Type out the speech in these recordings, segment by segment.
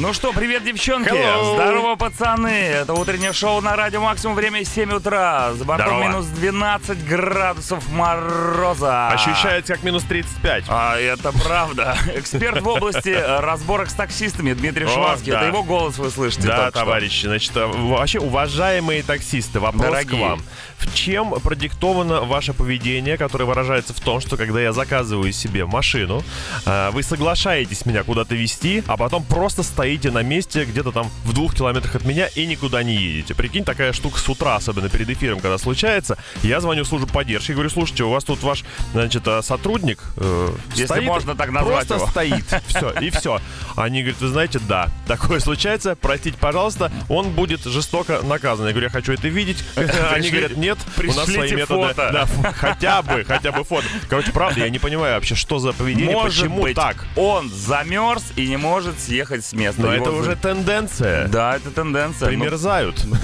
Ну что, привет, девчонки! Hello. Здорово, пацаны! Это утреннее шоу на радио Максимум. Время 7 утра. За бортом Здорово. минус 12 градусов мороза. Ощущается как минус 35. А это правда. Эксперт в области разборок с таксистами Дмитрий да. Это его голос вы слышите Да, товарищи, значит, э, вообще, уважаемые таксисты, вопрос Дорогие. к вам. В чем продиктовано ваше поведение, которое выражается в том, что когда я заказываю себе машину, э, вы соглашаетесь меня куда-то везти, а потом просто стоите на месте где-то там в двух километрах от меня и никуда не едете. Прикинь, такая штука с утра, особенно перед эфиром, когда случается, я звоню в службу поддержки и говорю, слушайте, у вас тут ваш, значит, э, сотрудник э, Если стоит, можно так назвать просто его. стоит. Все, и все. Они говорят, вы знаете, да, такое случается, простите, пожалуйста, он будет жестоко наказан. Я говорю, я хочу это видеть. Они говорят, нет, у нас свои методы. Да, хотя бы, хотя бы фото. Короче, правда, я не понимаю вообще, что за поведение, почему так. он замерз и не может съехать с места. Но Его это уже тенденция. Да, это тенденция. Примерзают. Ну,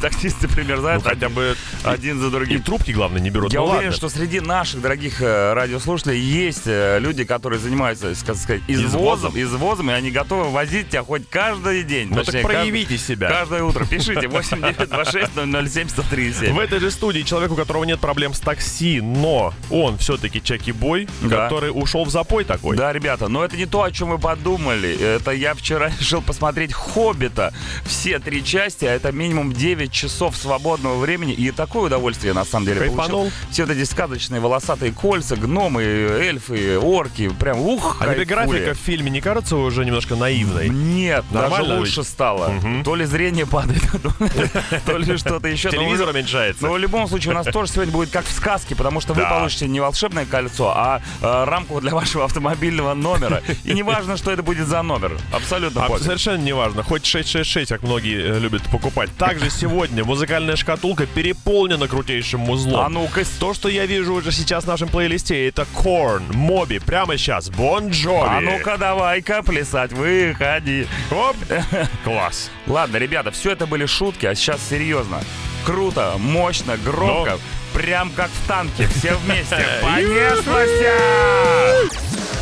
Таксисты Ну, примерзают хотя бы один за и другим. трубки, главное, не берут. Я Ну, уверен, ладно. что среди наших дорогих э, радиослушателей есть э, люди, которые занимаются, так сказать, извозом, Извозом. и они готовы возить тебя хоть каждый день. Ну Точнее, так проявите себя. Каждое утро. Пишите 8926 007 137. В этой же студии человек, у которого нет проблем с такси, но он все-таки чеки-бой, Да. который ушел в запой такой. Да, ребята, но это не то, о чем вы подумали. Это я вчера решил посмотреть «Хоббита». Все три части, а это минимум 9 часов свободного времени. И такое удовольствие, на самом деле, Кайфанул? получил. Все вот эти сказочные волосатые кольца, гномы, эльфы, орки. Прям ух, А тебе графика в фильме не кажется уже немножко наивной? Нет, Нормально даже ведь? лучше стало. Мгм. То ли зрение падает, то ли что-то еще. Но Телевизор уменьшается. Но в любом случае у нас тоже сегодня будет как в сказке, потому что вы Да. получите не волшебное кольцо, а э, рамку для вашего автомобильного номера. И не важно, что это будет за номер. Абсолютно А пофиг. совершенно неважно, хоть 666, как многие э, любят покупать. Также сегодня музыкальная шкатулка переполнена крутейшим музлом. А ну-ка, То, что я вижу уже сейчас в нашем плейлисте, это Корн, Моби, прямо сейчас, Бон Джови. а ну-ка давай-ка плясать, выходи. Оп. Класс. Ладно, ребята, все это были шутки, а сейчас серьезно. Круто, мощно, громко. Прям как в танке, все вместе. Понеслась!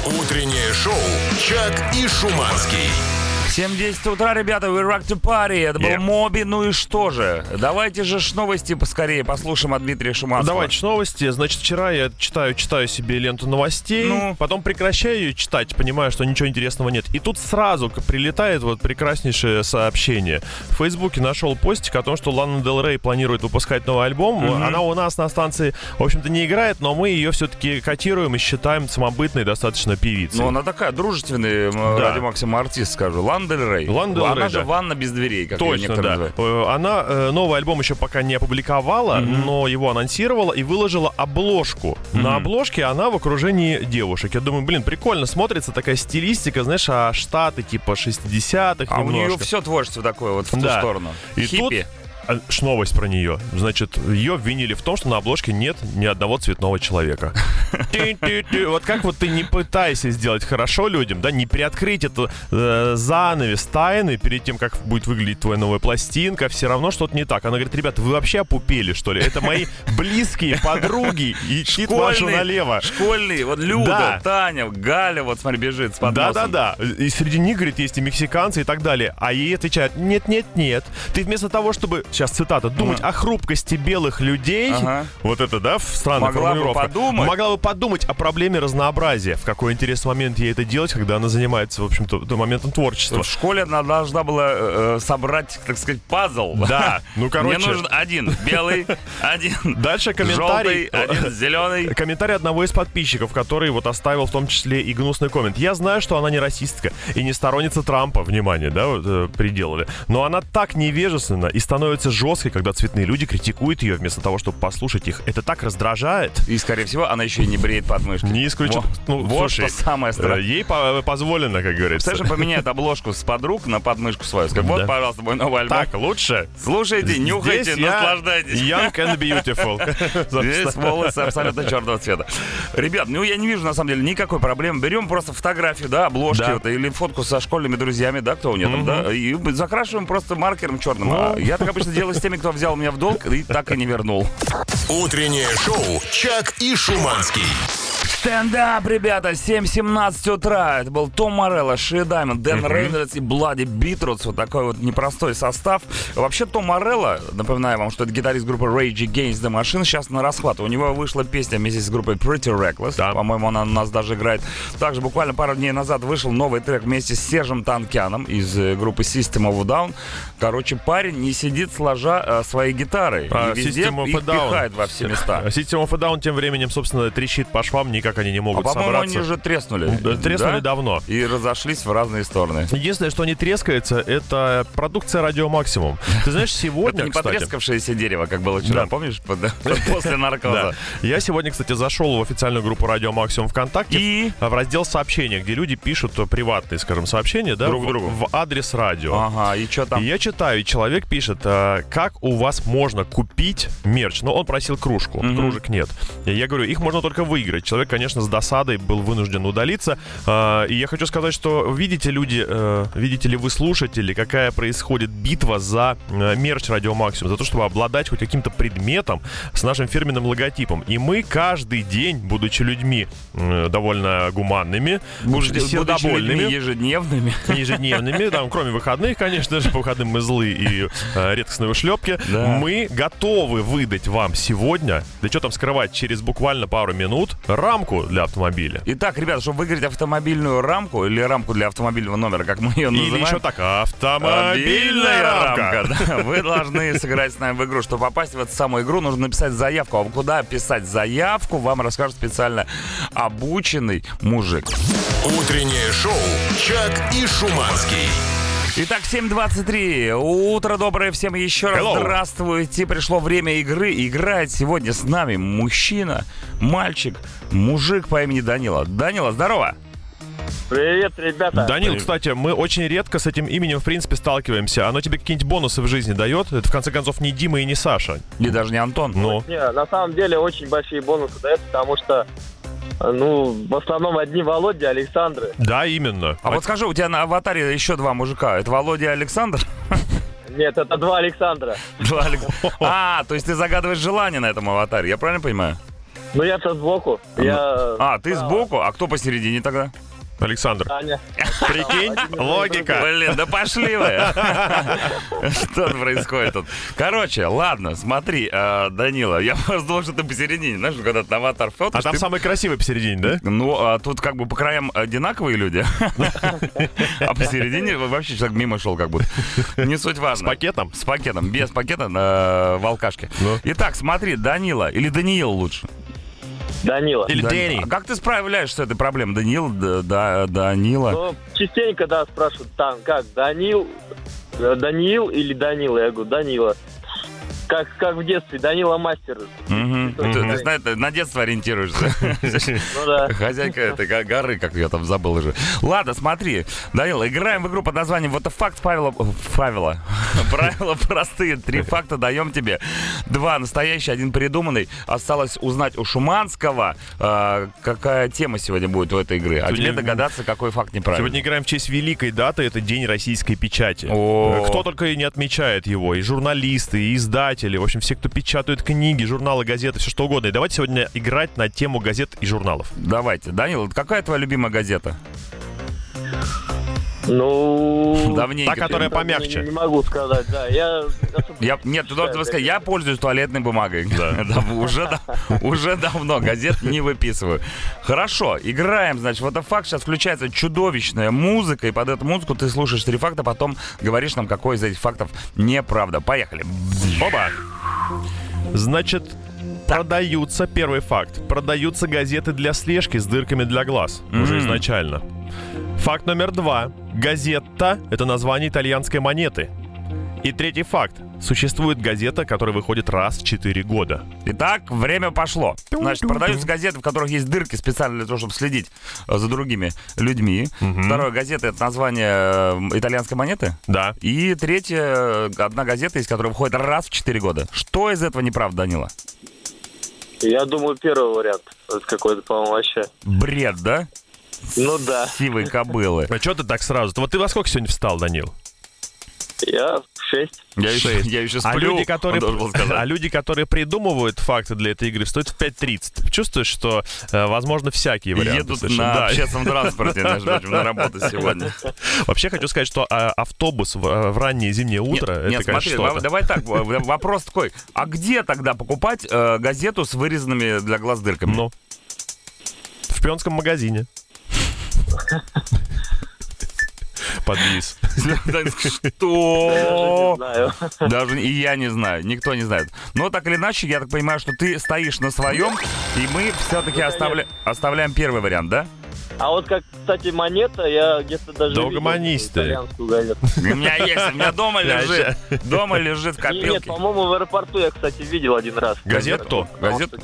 Утреннее шоу «Чак и Шуманский». 7.10 утра, ребята, we rock to party. Это был. Моби, ну и что же? Давайте же ж новости поскорее послушаем от Дмитрия Шуманского. Давайте ж новости. Значит, вчера я читаю, читаю себе ленту новостей, Ну? потом прекращаю ее читать, понимаю, что ничего интересного нет. И тут сразу прилетает вот прекраснейшее сообщение. В Фейсбуке нашел постик о том, что Лана Дел Рей планирует выпускать новый альбом. Она у нас на станции, в общем-то, не играет, но мы ее все-таки котируем и считаем самобытной достаточно певицей. Ну, она такая дружественная, Да. ради Максима артист, скажу. Лана Дель Рей. Лана Дель Она же да. ванна без дверей, как Точно, да. называют. Э, Она э, новый альбом еще пока не опубликовала, но его анонсировала и выложила обложку. На обложке она в окружении девушек. Я думаю, блин, прикольно смотрится такая стилистика, знаешь, а штаты типа 60-х А у нее немножко. все творчество такое вот в ту Да. сторону. И тут Хиппи. ш- новость про нее. Значит, ее обвинили в том, что на обложке нет ни одного цветного человека. Вот как вот ты не пытайся сделать хорошо людям, да, не приоткрыть эту э, занавес тайны перед тем, как будет выглядеть твоя новая пластинка, все равно что-то не так. Она говорит, ребята, вы вообще опупели, что ли? Это мои близкие подруги, и чит вашу налево. школьный, вот Люда, Да. Таня, Галя, вот смотри, бежит с. Да-да-да. И среди них, говорит, есть и мексиканцы и так далее. А ей отвечают, нет-нет-нет. Ты вместо того, чтобы, сейчас цитата, думать о хрупкости белых людей, Ага. вот это, да, в странной Могла бы подумать. могла бы подумать о проблеме разнообразия. В какой интересный момент ей это делать, когда она занимается, в общем-то, т- моментом творчества. В школе она должна была э, э, собрать, так сказать, пазл. Да, ну, короче. Мне нужен один белый, один Дальше комментарий. желтый, один зеленый. Комментарий одного из подписчиков, который вот оставил в том числе и гнусный коммент. Я знаю, что она не расистка и не сторонница Трампа, внимание, да, вот, э, приделали. Но она так невежественна и становится жесткой, когда цветные люди критикуют ее вместо того, чтобы послушать их. Это так раздражает. И, скорее всего, она еще и не бреет подмышки. Не исключено. Ну, вот слушай, что самое э, страшное. Ей по- позволено, как говорится. Представляешь, поменяет обложку с подруг на подмышку свою. Скажет, вот, Да. пожалуйста, мой новый альбом. Так, лучше. Слушайте, нюхайте, Здесь я наслаждайтесь. Young and beautiful. Здесь волосы абсолютно черного цвета. Ребят, ну я не вижу на самом деле никакой проблемы. Берем просто фотографию, да, обложки Да. вот, или фотку со школьными друзьями, да, кто у нее там, да, и закрашиваем просто маркером черным. А Ну. я так обычно делать с теми, кто взял меня в долг и так и не вернул. Утреннее шоу «Чак и Шуманский». Стендап, ребята, 7.17 утра. Это был Том Морелло, Ши Даймонд, Дэн Рейнольдс и Блади Битрутс. Вот такой вот непростой состав. Вообще, Том Морелло, напоминаю вам, что это гитарист группы Rage Against the Machine, сейчас на расхват. У него вышла песня вместе с группой Pretty Reckless. Да. По-моему, она у нас даже играет. Также буквально пару дней назад вышел новый трек вместе с Сержем Танкяном из э, группы System of a Down. Короче, парень не сидит сложа э, своей гитарой. А, и везде System of a Down. пихает во все места. System of a Down тем временем, собственно, трещит по швам, никак они не А могут по-моему, собраться. они уже треснули. Треснули Да? давно. И разошлись в разные стороны. Единственное, что не трескается, это продукция Радио Максимум. Ты знаешь, Это сегодня, не кстати... потрескавшееся дерево, как было вчера, Да. помнишь? После Да. наркоза. Я сегодня, кстати, зашел в официальную группу Радио Максимум ВКонтакте И? в раздел сообщения, где люди пишут приватные, скажем, сообщения, да, Друг в, другу. в адрес радио. Ага, и что там? И я читаю, и человек пишет, э, как у вас можно купить мерч. Ну, он просил кружку, кружек нет. И я говорю, их можно только выиграть. Человек, конечно, с досадой был вынужден удалиться. Э, И я хочу сказать, что видите, люди, э, видите ли вы слушатели, какая происходит битва за э, мерч Радио Максимум, за то, чтобы обладать хоть каким-то предметом с нашим фирменным логотипом. И мы каждый день, будучи людьми довольно гуманными, Будучи сердобольными, ежедневными. ежедневными, там, кроме выходных, конечно же, по выходным мы злые и э, редкостные ушлепки, Да. мы готовы выдать вам сегодня, да что там скрывать, через буквально пару минут, рамку для автомобиля. Итак, ребята, чтобы выиграть автомобильную рамку или рамку для автомобильного номера, как мы ее называем. Или еще так, автомобильная рамка. да. Вы должны сыграть с нами в игру. Чтобы попасть в эту самую игру, нужно написать заявку. А куда писать заявку, вам расскажет специально обученный мужик. Утреннее шоу «Чак и Шуманский». Итак, 7.23. Утро доброе всем еще раз. Hello. Здравствуйте. Пришло время игры. Играет сегодня с нами мужчина, мальчик, мужик по имени Данила. Данила, здорово. Привет, ребята. Данил, кстати, мы очень редко с этим именем, в принципе, сталкиваемся. Оно тебе какие-нибудь бонусы в жизни дает? Это, в конце концов, не Дима и не Саша. И даже не Антон. Ну, Не, на самом деле очень большие бонусы дает, потому что, ну, в основном одни Володя, Александры. да, именно. А вот скажи, у тебя на аватаре еще два мужика. Это Володя и Александр? Нет, это два Александра. Два Алекс- А, то есть ты загадываешь желание на этом аватаре, я правильно понимаю? Ну, я-то сбоку. Я... А, ты сбоку, а кто посередине тогда? Александр, Таня. прикинь, логика. Блин, да пошли вы. Что происходит тут? Короче, ладно, смотри, э, Данила, я просто думал, что ты посередине. Знаешь, когда ты на аватар А там самый красивый посередине, да? Ну, а тут как бы по краям одинаковые люди, а посередине вообще человек мимо шел как будто. Не суть важно. С пакетом? С пакетом, без пакета на в алкашке. Ну. Итак, смотри, Данила или Даниил лучше? Данила. Или Дани- Дэнни. А как ты справляешься с этой проблемой? Даниил, да, да, Данила. Ну, частенько, да, спрашивают, там, как, Данил, э, Даниил или Данила? Я говорю, Данила. Как, как в детстве, Данила мастер. Ты, ты знаешь, ты на детство ориентируешься. Ну да. Хозяйка этой го- горы, как я там забыл уже. Ладно, смотри, Данила, играем в игру под названием «Вот факт Павела...» Павела. Правила простые. Три факта даем тебе. Два настоящие, один придуманный. Осталось узнать у Шуманского, а, какая тема сегодня будет у этой игры. А тебе догадаться, какой факт неправильный. Сегодня играем в честь великой даты, это День российской печати. О. Кто только и не отмечает его, и журналисты, и издатели, в общем, все, кто печатают книги, журналы, газеты, все что угодно. И давайте сегодня играть на тему газет и журналов. Давайте. Данила, какая твоя любимая газета? Ну... Давненько. Та, которая не- помягче. Не, не могу сказать, да. Я... Я, нет, ты должен сказать, я пользуюсь туалетной бумагой. Да. Да, уже, да- уже давно газет не выписываю. Хорошо, играем, значит, вот это факт. Сейчас включается чудовищная музыка, и под эту музыку ты слушаешь три факта, потом говоришь нам, какой из этих фактов неправда. Поехали. Оба! Значит, продаются, первый факт, продаются газеты для слежки с дырками для глаз. Уже М. изначально. Факт номер два. Газетта — это название итальянской монеты. И третий факт. Существует газета, которая выходит раз в 4 года. Итак, время пошло. Значит, продаются газеты, в которых есть дырки специально для того, чтобы следить э, за другими людьми. Второе, газета — это название э, итальянской монеты. Да. И третья, э, одна газета есть, которая выходит раз в 4 года. Что из этого неправда, Данила? Я думаю, первый вариант. Это какой-то, по-моему, вообще. Бред, да? Ну да. Сивые кобылы. А что ты так сразу? Вот ты во сколько сегодня встал, Данил? Я шесть. Я еще, я еще А сплю, люди, которые, а люди, которые придумывают факты для этой игры, стоят в 5.30. Чувствуешь, что, э, возможно, всякие варианты. Едут совершенно. на Да. общественном транспорте, между прочим, на работу сегодня. Вообще хочу сказать, что а, автобус в, э, в раннее зимнее утро, Нет, это, нет, конечно, смотри, давай, так, в- вопрос такой. А где тогда покупать э, газету с вырезанными для глаз дырками? Ну, в пионском магазине. Подвис. Что? Даже и я не знаю, никто не знает. Но так или иначе, я так понимаю, что ты стоишь на своем, и мы все-таки оставля... оставляем первый вариант, да? А вот как, кстати, монета, я где-то даже Да видел угомонись ты. итальянскую газету. У меня есть, у меня дома лежит. Дома лежит в Не, Нет, копилке. по-моему, в аэропорту я, кстати, видел один раз. Газету? Газету?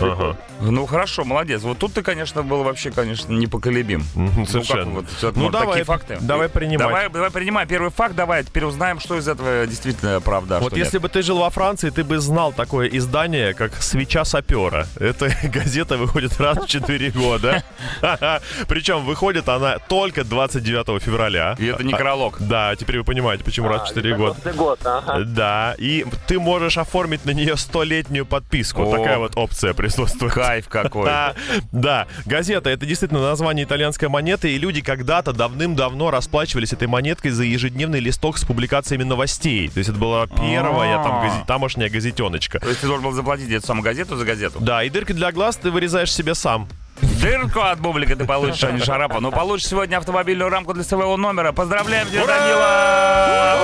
Ага. Ну хорошо, молодец. Вот тут ты, конечно, был вообще, конечно, непоколебим. Мгм, Ну, как Совершенно. вот, Ну, давай, такие факты. давай принимать. Давай, давай принимай первый факт, давай, теперь узнаем, что из этого действительно правда, а Вот что если нет. бы ты жил во Франции, ты бы знал такое издание, как «Свеча сапера». Эта газета выходит раз в 4 года. Причем выходит она только 29 февраля. И это некролог. Да, теперь вы понимаете, почему раз в 4 года. 90-й год, ага. Да, и ты можешь оформить на нее столетнюю подписку. Такая вот опция присутствует. Кайф какой. Да, газета это действительно название итальянской монеты, и люди когда-то давным-давно расплачивались этой монеткой за ежедневный листок с публикациями новостей. То есть это была первая там А. газе- тамошняя газетеночка. То есть ты должен был заплатить эту самую газету за газету? Да, и дырки для глаз ты вырезаешь себе сам. Дырку от бублика ты получишь, а не шарапа. Ну, получишь сегодня автомобильную рамку для своего номера. Поздравляем тебя, Данила!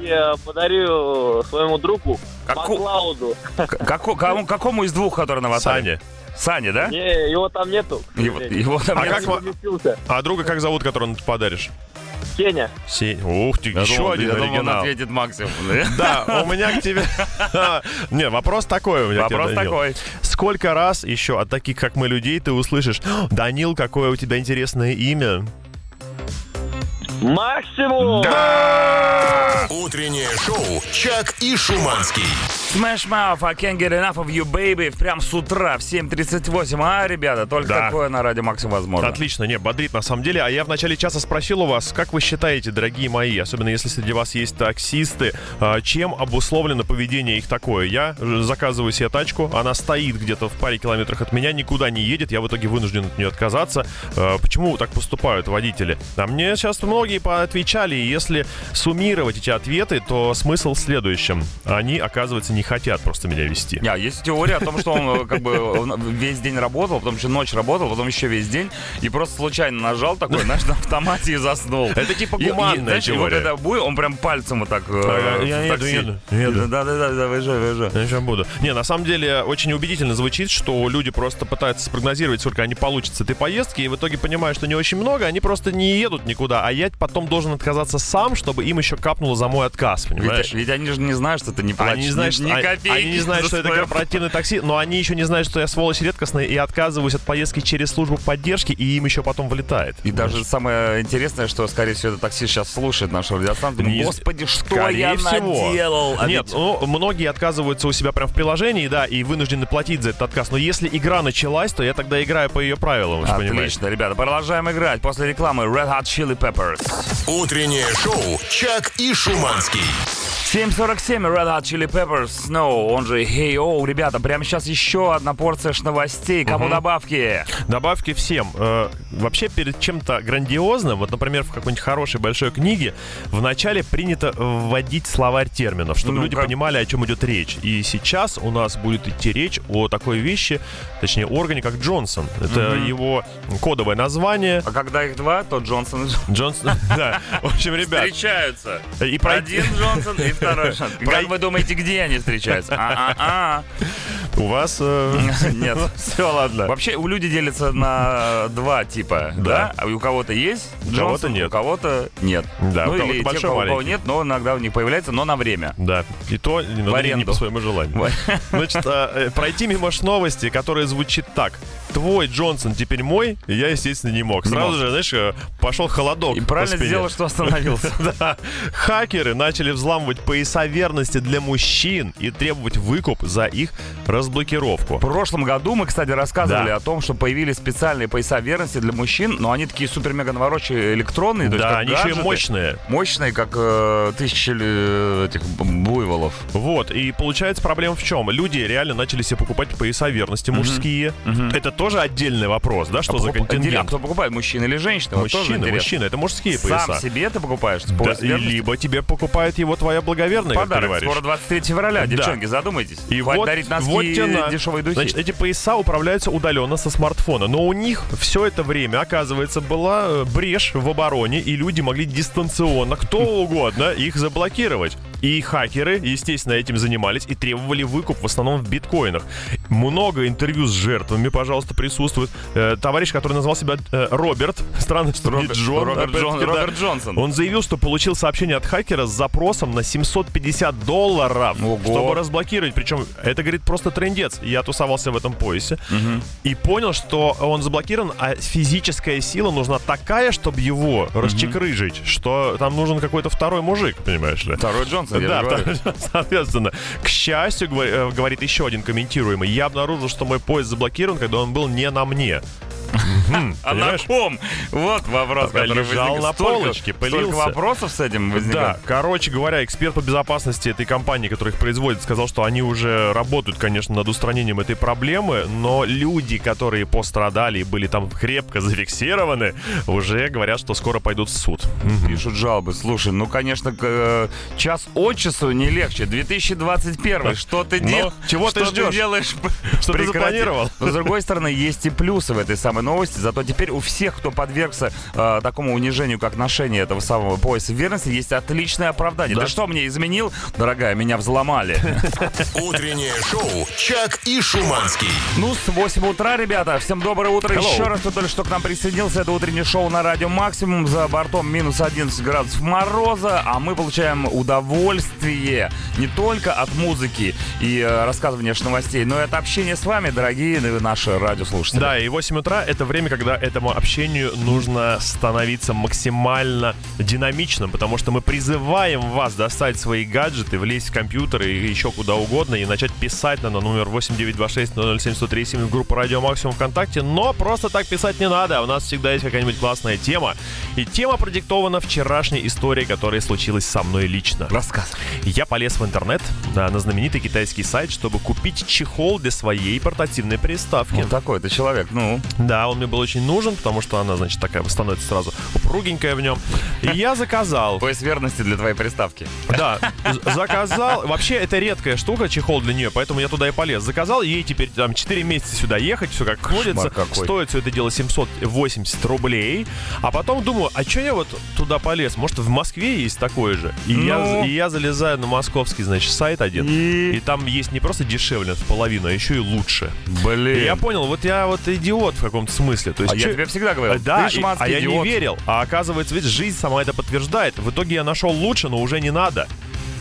Я подарю своему другу Маклауду. К- како- кому, какому из двух, который на аватаре? Саня. Да? Не, его там нету. Его, его там А нет. как. А друга как зовут, которого ты подаришь? Кеня. Сень. Ух ты, Я еще думал, один я думал, он оригинал. ответит Максим. Да, у меня к тебе... Не, вопрос такой у меня Вопрос такой. Сколько раз еще от таких, как мы, людей, ты услышишь, Данил, какое у тебя интересное имя? Максимум! Утреннее шоу «Чак и Шуманский». Smash Mouth, I can't get enough of you, baby. Прям с утра в 7.38. А, ребята, только Да. такое на радио Максим возможно. Отлично, не, бодрит на самом деле. А я в начале часа спросил у вас, как вы считаете, дорогие мои, особенно если среди вас есть таксисты, а, чем обусловлено поведение их такое? Я заказываю себе тачку, она стоит где-то в паре километрах от меня, никуда не едет, я в итоге вынужден от нее отказаться. А, Почему так поступают водители? А мне сейчас многие поотвечали, и если суммировать эти ответы, то смысл в следующем. Они, оказывается, не хотят просто меня вести. А, есть теория о том, что он э, как бы весь день работал, потом еще ночь работал, потом еще весь день, и просто случайно нажал такой, знаешь, на автомате и заснул. Это типа гуманная знаешь, и вот теория. это будет, он прям пальцем вот так э, я еду, еду, еду. Да, да, да, да, выезжай, выезжай. Я сейчас буду. Не, на самом деле очень убедительно звучит, что люди просто пытаются спрогнозировать, сколько они получат с этой поездки, и в итоге понимают, что не очень много, они просто не едут никуда, а я потом должен отказаться сам, чтобы им еще капнуло за мой отказ, понимаешь? Ведь, ведь они же не знают, что ты не платишь Они не знают, что, ни они- копейки они не знают, что это корпоративное такси, но они еще не знают, что я сволочь редкостная и отказываюсь от поездки через службу поддержки, и им еще потом вылетает. И даже самое интересное, что, скорее всего, это такси сейчас слушает нашу радиостанцию. Не- Господи, что Скорее я всего. наделал? А Нет, ведь- ну, многие отказываются у себя прям в приложении, да, и вынуждены платить за этот отказ. Но если игра началась, то я тогда играю по ее правилам, понимаете. Отлично, ребята, продолжаем играть. После рекламы Red Hot Chili Peppers. Утреннее шоу «Чак и Шуманский». 7.47, Red Hot Chili Peppers, Snow, он же Hey Oh. Ребята, прямо сейчас еще одна порция новостей. Кому добавки? Добавки всем. Э, вообще, перед чем-то грандиозным, вот, например, в какой-нибудь хорошей большой книге, вначале принято вводить словарь терминов, чтобы Ну-ка. люди понимали, о чем идет речь. И сейчас у нас будет идти речь о такой вещи, точнее, органе, как Джонсон. Это его кодовое название. А когда их два, то Джонсон и Джонсон Джонсон, да. В общем, ребят, встречаются. и. Один Джонсон и второй. Прой- Как вы думаете, где они встречаются? А-а-а. У вас... э, Нет. Все, ладно. Вообще, у людей делятся на два типа, да? Да. А у кого-то есть У кого-то Джонсон, нет. у кого-то нет. Да, ну у кого-то или те, у кого маленький. нет, но иногда у них появляется, но на время. Да, и то не по своему желанию. Значит, а, э, пройти мимо новости, которая звучит так. твой Джонсон теперь мой, я, естественно, не мог. Не Сразу мог. же, знаешь, э, пошел холодок. И правильно сделал, что остановился. Да. Хакеры начали взламывать пояса верности для мужчин и требовать выкуп за их разблокировку. В прошлом году мы, кстати, рассказывали Да. о том, что появились специальные пояса верности для мужчин, но они такие супер-мега навороченные электронные. есть Да, как они еще и гаджеты. мощные. Мощные, как э, тысячи э, этих буйволов. Вот, и получается проблема в чем? Люди реально начали себе покупать пояса верности мужские. Это тоже отдельный вопрос, да, что А за покуп- отдельно, а контингент? кто покупает, мужчина или тоже Мужчины, мужчины, это мужские Сам пояса. себе ты покупаешь Да, либо тебе покупает его твоя благоверная, как ты говоришь. Скоро 23 февраля, девчонки, задумайтесь. И Хватит вот, дарить носки вот и дешевые духи. Значит, эти пояса управляются удаленно со смартфона. Но у них все это время, оказывается, была э, брешь в обороне, и люди могли дистанционно, кто угодно, их заблокировать. И хакеры, естественно, этим занимались и требовали выкуп в основном в биткоинах. Много интервью с жертвами, пожалуйста, присутствует. Э, товарищ, который назвал себя э, Роберт, странно, что не Роберт- Джон. Роберт Джон-. Роберт Джонсон. Он заявил, что получил сообщение от хакера с запросом на 750 долларов, Ого. чтобы разблокировать. Причем это, говорит, просто трендец. Я тусовался в этом поясе и понял, что он заблокирован, а физическая сила нужна такая, чтобы его расчекрыжить, что там нужен какой-то второй мужик, понимаешь ли? Второй Джонсон, я Да, второй- соответственно. К счастью, э, говорит еще один комментируемый, я обнаружил, что мой пояс заблокирован, когда он был не на мне. А на ком? Вот вопрос, Лежал который возник. на полочке, пылился. вопросов с этим Да, возникает. короче говоря, эксперт по безопасности этой компании, которая их производит, сказал, что они уже работают, конечно, над устранением этой проблемы, но люди, которые пострадали и были там крепко зафиксированы, уже говорят, что скоро пойдут в суд. Пишут жалобы. Слушай, ну, конечно, э, час от часу не легче. 2021. Что ты Ну, делаешь? чего ты ждешь? делаешь? Что ты запланировал? Но, с другой стороны, есть и плюсы в этой самой новости. Зато теперь у всех, кто подвергся э, такому унижению, как ношение этого самого пояса верности, есть отличное оправдание. Да. Ты что мне изменил? Дорогая, меня взломали. Утреннее шоу «Чак и Шуманский». Ну, с 8 утра, ребята. Всем доброе утро. Hello. Еще раз, кто только что к нам присоединился. Это утреннее шоу на радио Максимум. За бортом минус 11 градусов мороза. А мы получаем удовольствие не только от музыки и э, рассказывания новостей, но и от общения с вами, дорогие наши радиослушатели. Да, и 8 утра это время, когда этому общению нужно становиться максимально динамичным, потому что мы призываем вас достать свои гаджеты, влезть в компьютер и еще куда угодно и начать писать на номер 8926 в группу Радио Максимум ВКонтакте, но просто так писать не надо, у нас всегда есть какая-нибудь классная тема. И тема продиктована вчерашней историей, которая случилась со мной лично. Рассказывай. Я полез в интернет да, на знаменитый китайский сайт, чтобы купить чехол для своей портативной приставки. Вот такой ты человек, ну. Да, он мне был очень нужен, потому что она, значит, такая становится сразу упругенькая в нем. И я заказал. Пояс верности для твоей приставки. Да, заказал. Вообще, это редкая штука, чехол для нее, поэтому я туда и полез. Заказал, ей теперь там 4 месяца сюда ехать, все как ходится. Стоит все это дело 780 рублей. А потом думаю, а что я вот туда полез? Может, в Москве есть такое же? И, я, Ну? и я залезаю на московский, значит, сайт один. И- И там есть не просто дешевле в половину, а еще и лучше. Блин. И я понял, вот я вот идиот в каком-то смысле. То есть, А я чё- тебе всегда говорил, Да, ты и- а я идиот. не верил. А оказывается, ведь жизнь сама это подтверждает. В итоге я нашел лучше, но уже не надо.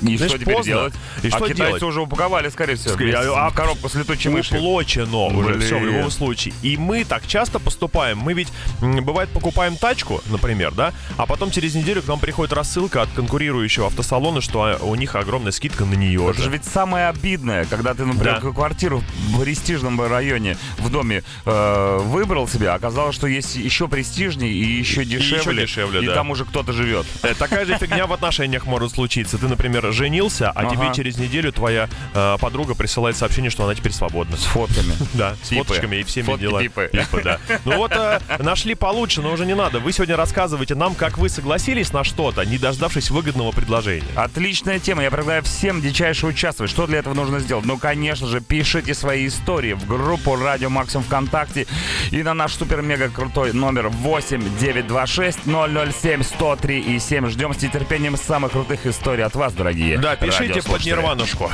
И Знаешь, что теперь поздно. делать? И а что китайцы делать? уже упаковали, скорее всего, Скорее, а- в коробку с летучей мышью. Уплочено уже все в любом случае. И мы так часто поступаем. Мы ведь, бывает, покупаем тачку, например, да, а потом через неделю к нам приходит рассылка от конкурирующего автосалона, что а, у них огромная скидка на нее Это же же. ведь самое обидное, когда ты, например, Да. квартиру в престижном районе в доме э, выбрал себе, а оказалось, что есть еще престижнее и еще дешевле. дешевле, и да. там уже кто-то живет. Э, Такая же фигня в отношениях может случиться. Ты, например, женился, а Ага. тебе через неделю твоя э, подруга присылает сообщение, что она теперь свободна. С фотками. Да, с фоточками и всеми Фотки делами. да. Ну вот э, нашли получше, но уже не надо. Вы сегодня рассказываете нам, как вы согласились на что-то, не дождавшись выгодного предложения. Отличная тема. Я предлагаю всем дичайше участвовать. Что для этого нужно сделать? Ну, конечно же, пишите свои истории в группу Радио Максимум ВКонтакте и на наш супер-мега крутой номер 8 926 007 103 и 7. Ждем с нетерпением самых крутых историй от вас, дорогие. Да, пишите под нирванушку.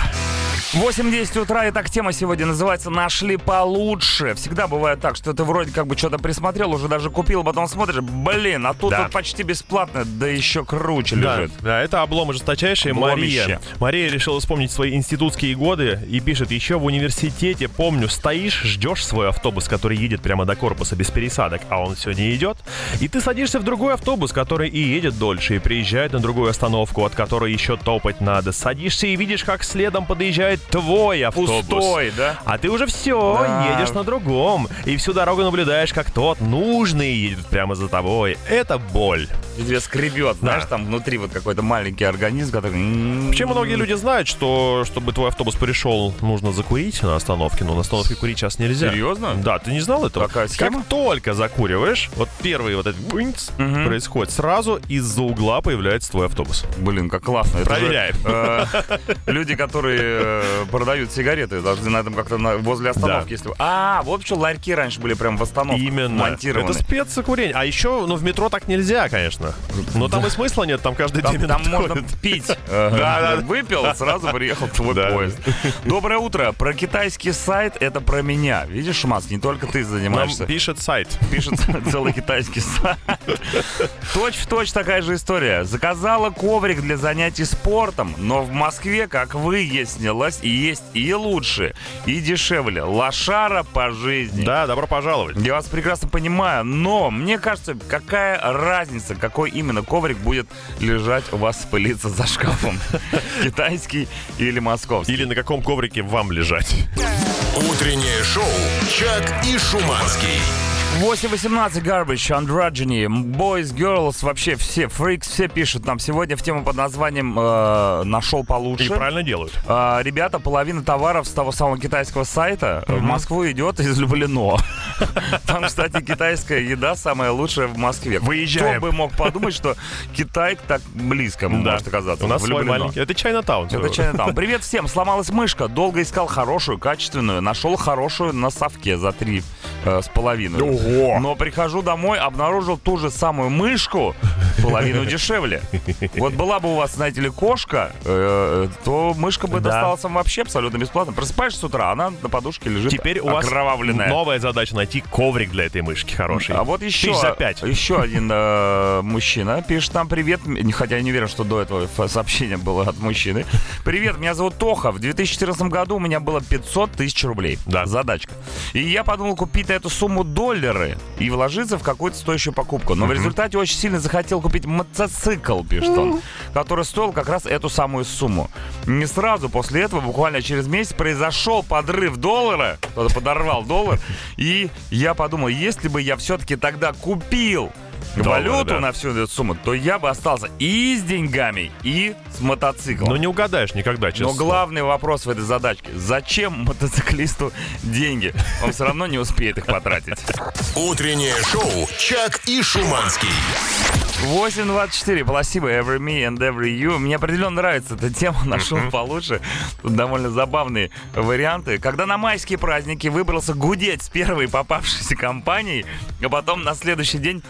8.10 утра, и так тема сегодня называется «Нашли получше». Всегда бывает так, что ты вроде как бы что-то присмотрел, уже даже купил, потом смотришь, блин, а тут, Да. тут почти бесплатно, да еще круче Да, лежит. да, это облом жесточайший. Обломище. Мария. Мария решила вспомнить свои институтские годы и пишет, еще в университете, помню, стоишь, ждешь свой автобус, который едет прямо до корпуса без пересадок, а он все не идет, и ты садишься в другой автобус, который и едет дольше, и приезжает на другую остановку, от которой еще топать надо. Садишься и видишь, как следом подъезжает твой автобус. Пустой, да? А ты уже все, Да. едешь на другом. И всю дорогу наблюдаешь, как тот нужный едет прямо за тобой. Это боль. И тебе скребет, знаешь, там внутри вот какой-то маленький организм, который... м, Вообще многие люди знают, что чтобы твой автобус пришел, нужно закурить на остановке, но на остановке курить сейчас нельзя. Серьезно? Да, ты не знал этого? Такая схема? Как только закуриваешь, вот первый вот этот бынц Мгм. происходит, сразу из-за угла появляется твой автобус. Блин, как классно. Это Проверяем. э, люди, которые э, продают сигареты, должны на этом как-то возле остановки, если... А, вот что ларьки раньше были прям в остановках Именно. монтированы. Это спецкурение. А еще, ну, в метро так нельзя, конечно. Но там и смысла нет, там каждый Там, день там можно пить. Да, да. Выпил, сразу приехал твой поезд. Доброе утро. Про китайский сайт это про меня. Видишь, Маск, не только ты Нам занимаешься. пишет сайт. Пишет целый китайский сайт. Точь в точь такая же история. Заказала коврик для занятий спортом, но в Москве, как выяснилось, есть и лучше, и дешевле. Лошара по жизни. Да, добро пожаловать. Я вас прекрасно понимаю, но мне кажется, какая разница, какой именно коврик будет лежать у вас пылиться за шкафом? Китайский или московский? Или на каком коврике вам лежать. Утреннее шоу «Чак и Шуманский». 8.18 Garbage, Androgyny, Boys, Girls, вообще все, Freaks, все пишут нам сегодня в тему под названием э, «Нашел получше». И правильно делают. А, ребята, половина товаров с того самого китайского сайта в Москву идет из Люблино. Там, кстати, китайская еда самая лучшая в Москве. Выезжаем. Кто бы мог подумать, что Китай так близко может оказаться. У нас свой маленький. Это Чайнатаун. Это Чайнатаун. Привет всем. Сломалась мышка. Долго искал хорошую, качественную. Нашел хорошую на совке за три э, с половиной. Ого! Но прихожу домой, обнаружил ту же самую мышку, половину дешевле. Вот была бы у вас, знаете ли, кошка, э, то мышка бы Да. досталась вам вообще абсолютно бесплатно. Просыпаешься с утра, она на подушке лежит Теперь у вас новая задача найти коврик для этой мышки хороший. А вот еще, за пять. еще один э, мужчина пишет нам привет, хотя я не уверен, что до этого сообщение было от мужчины. Привет, меня зовут Тоха. В 2014 году у меня было 500 тысяч рублей. Да. Задачка. И я подумал купить на эту сумму доллары и вложиться в какую-то стоящую покупку. Но в результате очень сильно захотел купить мотоцикл, пишет он, который стоил как раз эту самую сумму. Не сразу после этого, буквально через месяц, произошел подрыв доллара. Кто-то подорвал доллар. И я подумал, если бы я все-таки тогда купил Доллары, валюту да. на всю эту сумму, то я бы остался и с деньгами, и с мотоциклом. Ну не угадаешь никогда, честно. Но главный вопрос в этой задачке. Зачем мотоциклисту деньги? Он все равно не успеет их потратить. Утреннее шоу «Чак и Шуманский». 8.24. Спасибо, Every Me and Every You. Мне определенно нравится эта тема. Нашел получше. Тут довольно забавные варианты. Когда на майские праздники выбрался гудеть с первой попавшейся компанией, а потом на следующий день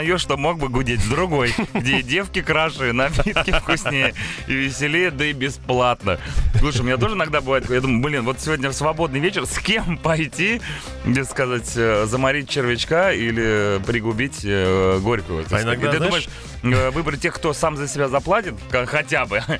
узнаешь, что мог бы гудеть с другой, где девки краше, напитки вкуснее и веселее, да и бесплатно. Слушай, у меня тоже иногда бывает, я думаю, блин, вот сегодня в свободный вечер, с кем пойти, где сказать, э, заморить червячка или пригубить э, горькую. так А иногда, ты думаешь, выбрать тех, кто сам за себя заплатит, хотя бы.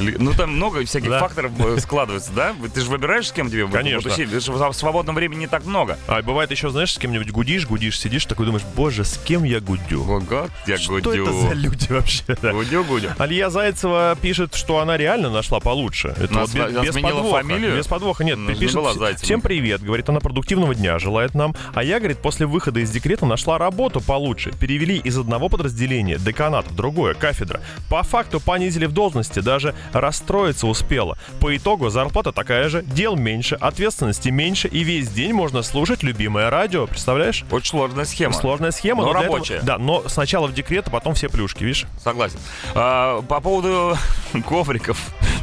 Ну, там много всяких Да. факторов э, складывается, да? Ты же выбираешь, с кем тебе Конечно. что в свободном времени не так много. А бывает еще, знаешь, с кем-нибудь гудишь, гудишь, сидишь, такой думаешь, боже, с кем я гудю? Ого, я Что гудю. это за люди вообще? Гудю, гудю. Алия Зайцева пишет, что она реально нашла получше. Это Она вот без, без подвоха. фамилию? Без подвоха, нет. Не пишет, была «Вс- Зайцевой». Всем привет, говорит она, продуктивного дня желает нам. А я, говорит, после выхода из декрета нашла работу получше. Перевели из одного подразделения, деканата, в другое, кафедра. По факту понизили в должности, даже расстроиться успела. По итогу зарплата такая же, дел меньше, ответственности меньше, и весь день можно слушать любимое радио. Представляешь? Очень сложная схема. Сложная схема, Но но, для этого- рабочая. да, но сначала в декрет, а потом все плюшки, видишь? Согласен. А, по поводу ковриков.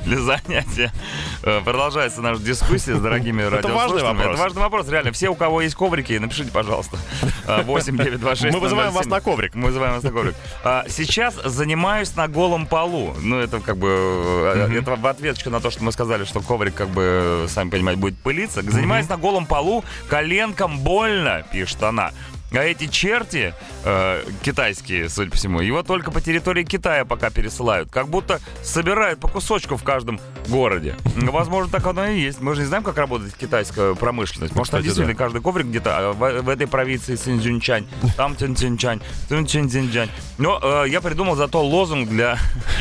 Для занятия. Э, Продолжается наша дискуссия с дорогими радиослушателями. вопрос. Это важный вопрос, реально. Все, у кого есть коврики, напишите, пожалуйста. Э, 8 9 2 6 Мы вызываем вас 007. на коврик. Мы вызываем вас на коврик. А, Сейчас занимаюсь на голом полу. Ну, это как бы... э, Это в ответочку на то, что мы сказали, что коврик, как бы, э, сами понимаете, будет пылиться. Занимаюсь на голом полу, коленкам больно, пишет она. А эти черти, э, китайские, судя по всему, его только по территории Китая пока пересылают. Как будто собирают по кусочку в каждом городе. Возможно, так оно и есть. Мы же не знаем, как работает китайская промышленность. Может, Кстати, действительно да. каждый коврик где-то а в, в этой провинции Синьчжунчань, там Тинчинчань, Тинчинчань. Но э, я придумал зато лозунг для,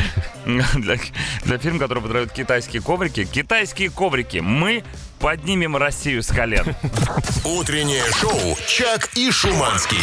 для, для фильма, который продают китайские коврики. Китайские коврики. Мы поднимем Россию с колен. Утреннее шоу «Чак и Шуманский».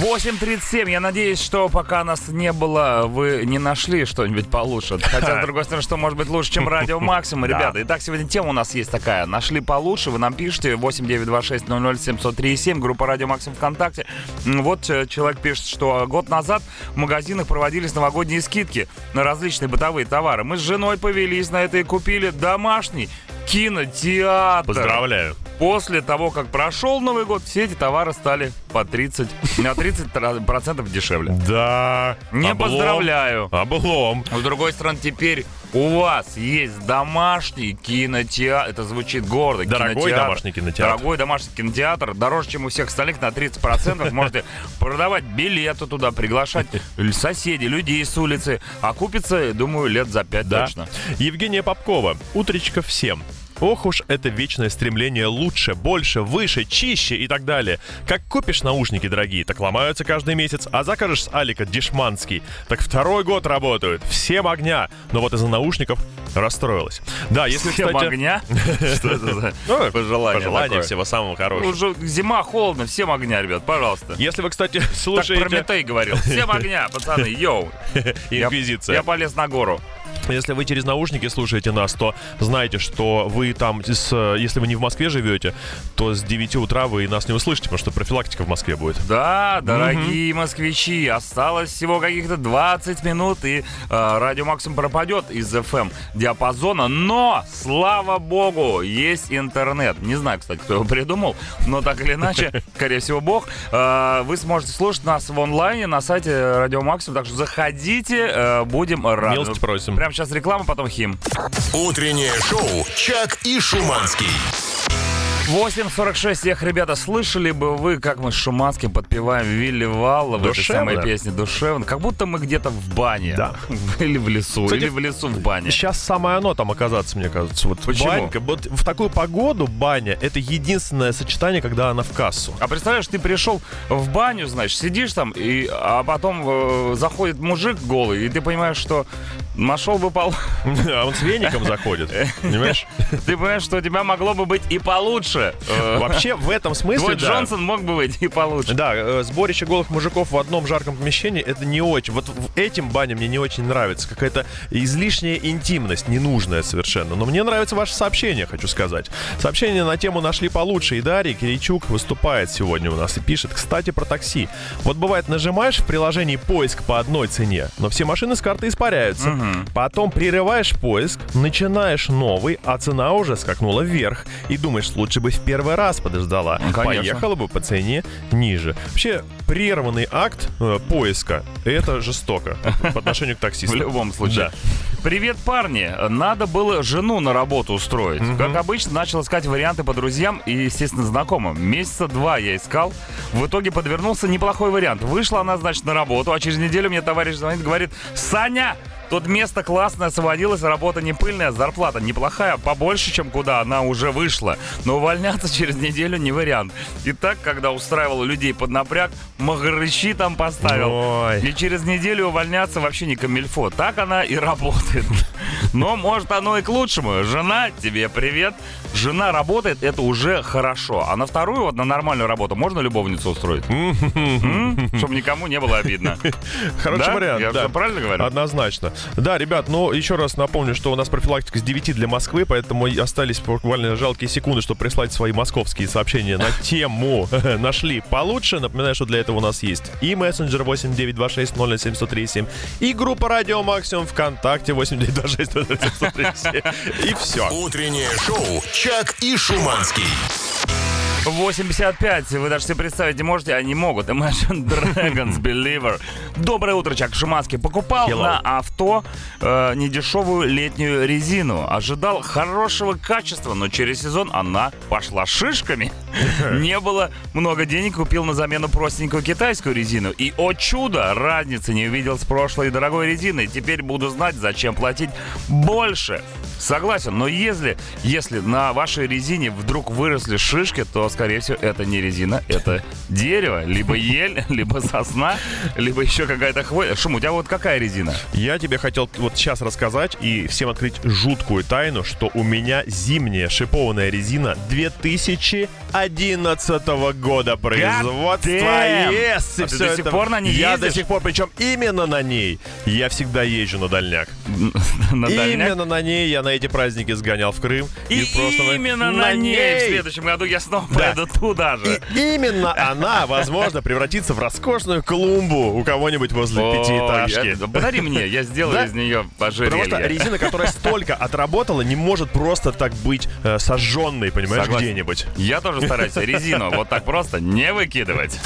8.37. Я надеюсь, что пока нас не было, вы не нашли что-нибудь получше. Хотя, с другой стороны, что может быть лучше, чем радио Максимум, ребята. Итак, сегодня тема у нас есть такая. Нашли получше, вы нам пишете 8926 00 7 группа Радио Максимум ВКонтакте. Вот э, человек пишет, что год назад в магазинах проводились новогодние скидки на различные бытовые товары. Мы с женой повелись на это и купили домашний кинотеатр. Поздравляю. После того, как прошел Новый год, все эти товары стали по 30, на 30 процентов дешевле. Да. Не облом. поздравляю. Облом. С другой стороны, теперь у вас есть домашний кинотеатр. Это звучит гордо. Дорогой кинотеатр. домашний кинотеатр. Дорогой домашний кинотеатр. Дороже, чем у всех остальных на 30%. Можете продавать билеты туда, приглашать соседей, людей с улицы. Окупится, думаю, лет за 5 Да. точно. Евгения Попкова. Утречка всем. Ох уж это вечное стремление лучше, больше, выше, чище и так далее. Как купишь наушники дорогие, так ломаются каждый месяц, а закажешь с Алика Дешманский, так второй год работают, всем огня. Но вот из-за наушников расстроилась. Да, если, Всем кстати... огня? Что это за Ну, пожелание Пожелание всего самого хорошего. Уже зима, холодно, всем огня, ребят, пожалуйста. Если вы, кстати, Так слушаете Прометей говорил. Всем огня, пацаны, йоу. Инквизиция. Я полез на гору. Если вы через наушники слушаете нас, то знайте, что вы там, с, если вы не в Москве живете, то с 9 утра вы нас не услышите, потому что профилактика в Москве будет. Да, дорогие москвичи, осталось всего каких-то 20 минут, и э, радио Максим пропадет из FM диапазона. Но, слава богу, есть интернет. Не знаю, кстати, кто его придумал, но так или иначе, скорее всего, бог. Э, вы сможете слушать нас в онлайне на сайте радио Максим, так что заходите, э, будем рады. Милости просим. Прямо сейчас реклама, потом хим. Утреннее шоу «Чак и Шуманский». 8.46. Эх, ребята, слышали бы вы, как мы с Шуманским подпеваем Вилли Валла в этой Душевно. самой песне «Душевно». Как будто мы где-то в бане. Да. Или в лесу, Кстати, или в лесу в бане. Сейчас самое оно там оказаться, мне кажется. Вот Почему? банька. Вот в такую погоду баня это единственное сочетание, когда она в кассу. А представляешь, ты пришел в баню, значит, сидишь там, и, а потом э, заходит мужик голый, и ты понимаешь, что нашел бы пол... А он с веником заходит. Понимаешь? Ты понимаешь, что у тебя могло бы быть и получше. Вообще в этом смысле, Твой да. Джонсон мог бы быть и получше. Да, э, сборище голых мужиков в одном жарком помещении это не очень. Вот этим баням мне не очень нравится. Какая-то излишняя интимность, ненужная совершенно. Но мне нравится ваше сообщение, хочу сказать. Сообщение на тему нашли получше. И Дарья Киричук выступает сегодня у нас и пишет. Кстати, про такси. Вот бывает, нажимаешь в приложении поиск по одной цене, но все машины с карты испаряются. Потом прерываешь поиск, начинаешь новый, а цена уже скакнула вверх. И думаешь, лучше бы в первый раз подождала. Ну, конечно. Поехала бы по цене ниже. Вообще, прерванный акт э, поиска это жестоко по отношению к В таксисту. любом случае. Да. Привет, парни. Надо было жену на работу устроить. Как обычно, начал искать варианты по друзьям и, естественно, знакомым. Месяца два я искал. В итоге подвернулся неплохой вариант. Вышла она, значит, на работу, а через неделю мне товарищ звонит, говорит, Саня, Тут место классное освободилось, работа не пыльная, зарплата неплохая, побольше, чем куда она уже вышла. Но увольняться через неделю не вариант. И так, когда устраивал людей под напряг, магарычи там поставил. Ой. И через неделю увольняться вообще не камильфо. Так она и работает. Но может оно и к лучшему. Жена, тебе привет. Жена работает, это уже хорошо. А на вторую, вот на нормальную работу, можно любовницу устроить? Чтобы никому не было обидно. Хороший вариант, Я правильно говорю? Однозначно. Да, ребят, ну еще раз напомню, что у нас профилактика с 9 для Москвы, поэтому остались буквально жалкие секунды, чтобы прислать свои московские сообщения на тему «Нашли получше». Напоминаю, что для этого у нас есть и мессенджер 8926 00737, и группа «Радио Максимум» ВКонтакте 8926 00737. И все. Утреннее шоу «Чак и Шуманский». 8.55. Вы даже себе представить не можете, они могут. Imagine Dragons Believer. Доброе утро, Чак Шуманский. Покупал Hello. на авто э, недешевую летнюю резину. Ожидал хорошего качества, но через сезон она пошла шишками. Не было много денег, купил на замену простенькую китайскую резину. И, о чудо, разницы не увидел с прошлой дорогой резиной. Теперь буду знать, зачем платить больше. Согласен, но если, если на вашей резине вдруг выросли шишки, то, скорее всего, это не резина, это дерево, либо ель, либо сосна, либо еще какая-то хвоя. Шум, у тебя вот какая резина? Я тебе хотел вот сейчас рассказать и всем открыть жуткую тайну, что у меня зимняя шипованная резина 2011 года производства. Yes, и А ты до сих это- пор на ней Я ездишь? до сих пор, причем именно на ней. Я всегда езжу на дальняк. На дальняк? Именно на ней я на эти праздники сгонял в Крым. И в прошлом- именно на ней в следующем году я снова Да. Поеду туда же. И именно она, возможно, превратится в роскошную клумбу у кого-нибудь возле О, пятиэтажки. я- Подари мне, я сделаю Да? из нее Потому что ожерелье. резина, которая столько отработала, не может просто так быть э, сожженной, понимаешь, Согласен. где-нибудь. Я тоже стараюсь резину вот так просто не выкидывать.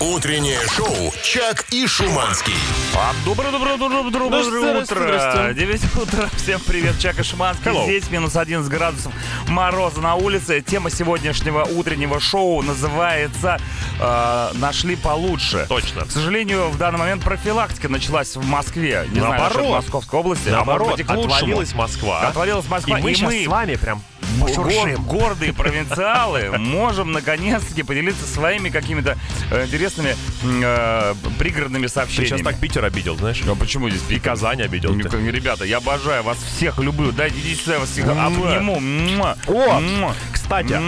Утреннее шоу «Чак и Шуманский». А, Доброе, доброе, доброе, доброе Ну, здрасте, утро. здрасте. 9 утра. Всем привет, Чак и Шиманский. Hello. Здесь минус 11 градусов мороза на улице. Тема сегодняшнего утреннего шоу называется э, «Нашли получше». Точно. К сожалению, в данный момент профилактика началась в Москве. Не знаю, Наоборот. насчет Московской области. а может Наоборот, быть отвалилась Москва. Отвалилась Москва, И мы и сейчас мы с вами прям Гор- гордые провинциалы можем наконец-таки поделиться своими какими-то э, интересными э, пригородными Ты сообщениями. сейчас так Питер обидел, знаешь? А почему здесь И Казань обидел. ты. Ребята, я обожаю вас всех, люблю. Дайте идите вас всех обниму. О. Кстати,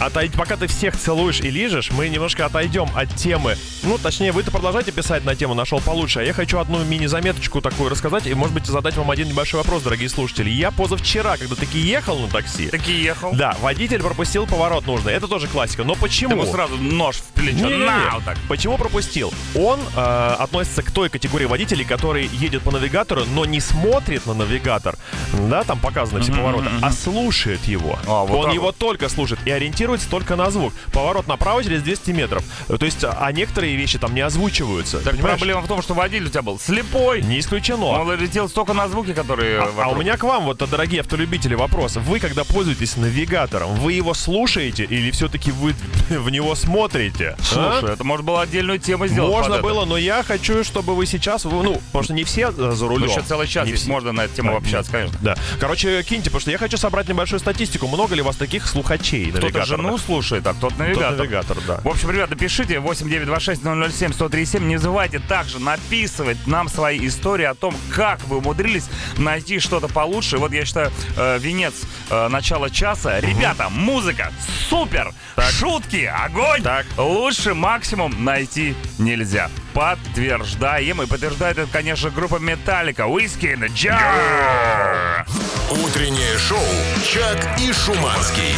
отойди, пока ты всех целуешь и лижешь, мы немножко отойдем от темы. Ну, точнее, вы-то продолжаете писать на тему «Нашел получше», а я хочу одну мини-заметочку такую рассказать и, может быть, задать вам один небольшой вопрос, дорогие слушатели. Я позавчера, когда таки ехал на такси, Таки ехал. да, водитель пропустил поворот нужный. Это тоже классика. Но почему? Ему сразу нож в плечо. Не-не-не. На, вот так. Почему пропустил? Он э, относится к той категории водителей, который едет по навигатору, но не смотрит на навигатор, да, там показаны все повороты, а слушает его. А, вот Он его только слушает и ориентируется только на звук. Поворот направо через 200 метров. То есть, а некоторые вещи там не озвучиваются. Так понимаешь? проблема в том, что водитель у тебя был слепой. Не исключено. Он летел столько на звуки, которые А, а у меня к вам, вот, дорогие автолюбители, вопрос. Вы, когда пользуетесь навигатором, вы его слушаете или все-таки вы в него смотрите? а? Слушай, это можно было отдельную тему сделать. Можно это. было, но я хочу, чтобы вы сейчас, ну, потому что не все э, за рулем. Ну, еще целый час Не есть, все. можно на эту тему Да, общаться, конечно. Да. Короче, киньте, потому что я хочу собрать небольшую статистику. Много ли у вас таких слухачей Кто-то жену слушает, а кто-то Кто навигатор. навигатор, да. В общем, ребята, пишите 8926-007-137. Не забывайте также написывать нам свои истории о том, как вы умудрились найти что-то получше. Вот я считаю, э, венец э, начала часа. Ребята, музыка супер! Шутки, огонь! Так. Лучше максимум найти нельзя. Подтверждаем. И подтверждает это, конечно, группа Металлика. In the Jar. Утреннее шоу «Чак и Шуманский».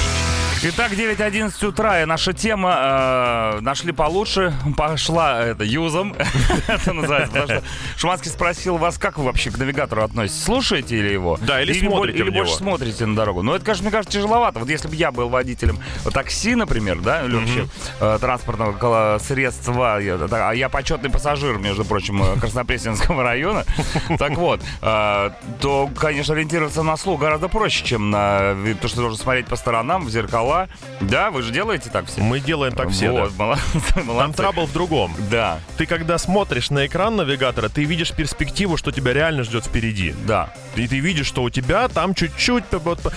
Итак, 9.11 утра, и наша тема э, «Нашли получше» пошла это, юзом, это называется, потому что Шуманский спросил вас, как вы вообще к навигатору относитесь, слушаете ли его? Да, или бо- смотрите Или больше смотрите на дорогу. Ну, это, конечно, мне кажется, тяжеловато. Вот если бы я был водителем такси, например, да, или вообще э, транспортного средства, а я почетный пассажир, между прочим, э, Краснопресненского района, так вот, э, то, конечно, ориентироваться на слух гораздо проще, чем на то, что нужно смотреть по сторонам, в зеркала. Да, вы же делаете так все? Мы делаем так все, Вот, молодцы, да. Там трабл в другом. Да, Ты когда смотришь на экран навигатора, ты видишь перспективу, что тебя реально ждет впереди. да. И ты видишь, что у тебя там чуть-чуть...